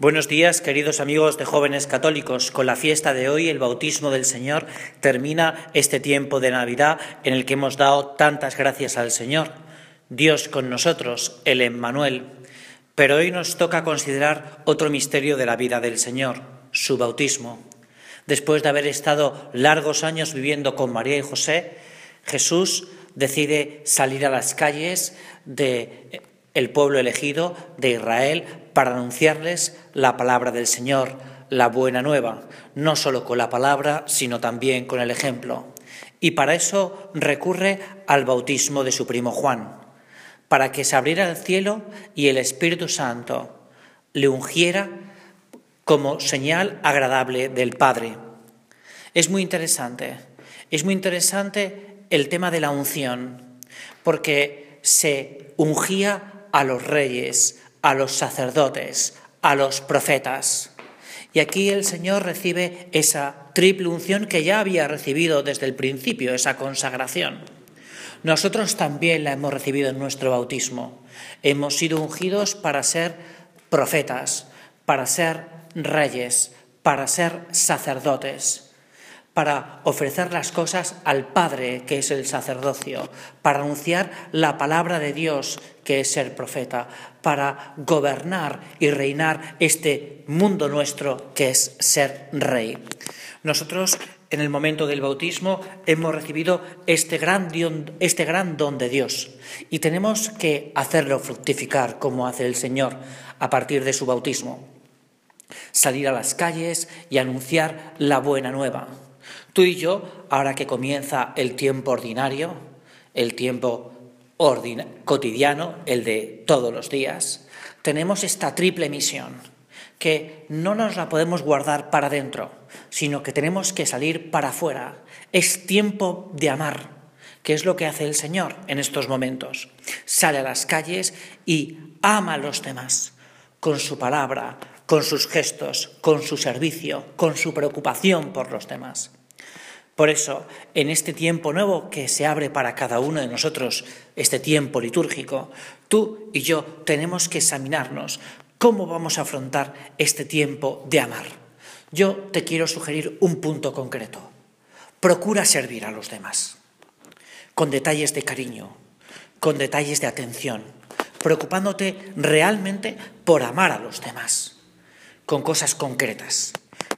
Buenos días, queridos amigos de jóvenes católicos. Con la fiesta de hoy, el bautismo del Señor, termina este tiempo de Navidad en el que hemos dado tantas gracias al Señor. Dios con nosotros, el Emmanuel. Pero hoy nos toca considerar otro misterio de la vida del Señor, su bautismo. Después de haber estado largos años viviendo con María y José, Jesús decide salir a las calles de el pueblo elegido de Israel para anunciarles la palabra del Señor, la buena nueva, no solo con la palabra, sino también con el ejemplo. Y para eso recurre al bautismo de su primo Juan, para que se abriera el cielo y el Espíritu Santo le ungiera como señal agradable del Padre. Es muy interesante, es muy interesante el tema de la unción, porque se ungía a los reyes, a los sacerdotes, a los profetas. Y aquí el Señor recibe esa triple unción que ya había recibido desde el principio, esa consagración. Nosotros también la hemos recibido en nuestro bautismo. Hemos sido ungidos para ser profetas, para ser reyes, para ser sacerdotes para ofrecer las cosas al Padre, que es el sacerdocio, para anunciar la palabra de Dios, que es ser profeta, para gobernar y reinar este mundo nuestro, que es ser rey. Nosotros, en el momento del bautismo, hemos recibido este gran, este gran don de Dios y tenemos que hacerlo fructificar como hace el Señor a partir de su bautismo. Salir a las calles y anunciar la buena nueva Tú y yo, ahora que comienza el tiempo ordinario, el tiempo cotidiano, el de todos los días, tenemos esta triple misión, que no nos la podemos guardar para adentro, sino que tenemos que salir para afuera. Es tiempo de amar, que es lo que hace el Señor en estos momentos. Sale a las calles y ama a los demás, con su palabra, con sus gestos, con su servicio, con su preocupación por los demás. Por eso, en este tiempo nuevo que se abre para cada uno de nosotros, este tiempo litúrgico, tú y yo tenemos que examinarnos cómo vamos a afrontar este tiempo de amar. Yo te quiero sugerir un punto concreto. Procura servir a los demás, con detalles de cariño, con detalles de atención, preocupándote realmente por amar a los demás, con cosas concretas.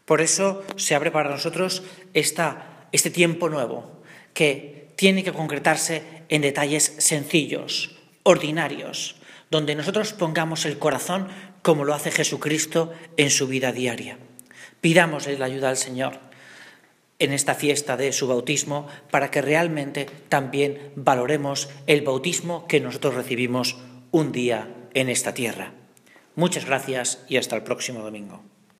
Por eso se abre para nosotros esta este tiempo nuevo, que tiene que concretarse en detalles sencillos, ordinarios, donde nosotros pongamos el corazón como lo hace Jesucristo en su vida diaria. Pidámosle la ayuda al Señor en esta fiesta de su bautismo para que realmente también valoremos el bautismo que nosotros recibimos un día en esta tierra. Muchas gracias y hasta el próximo domingo.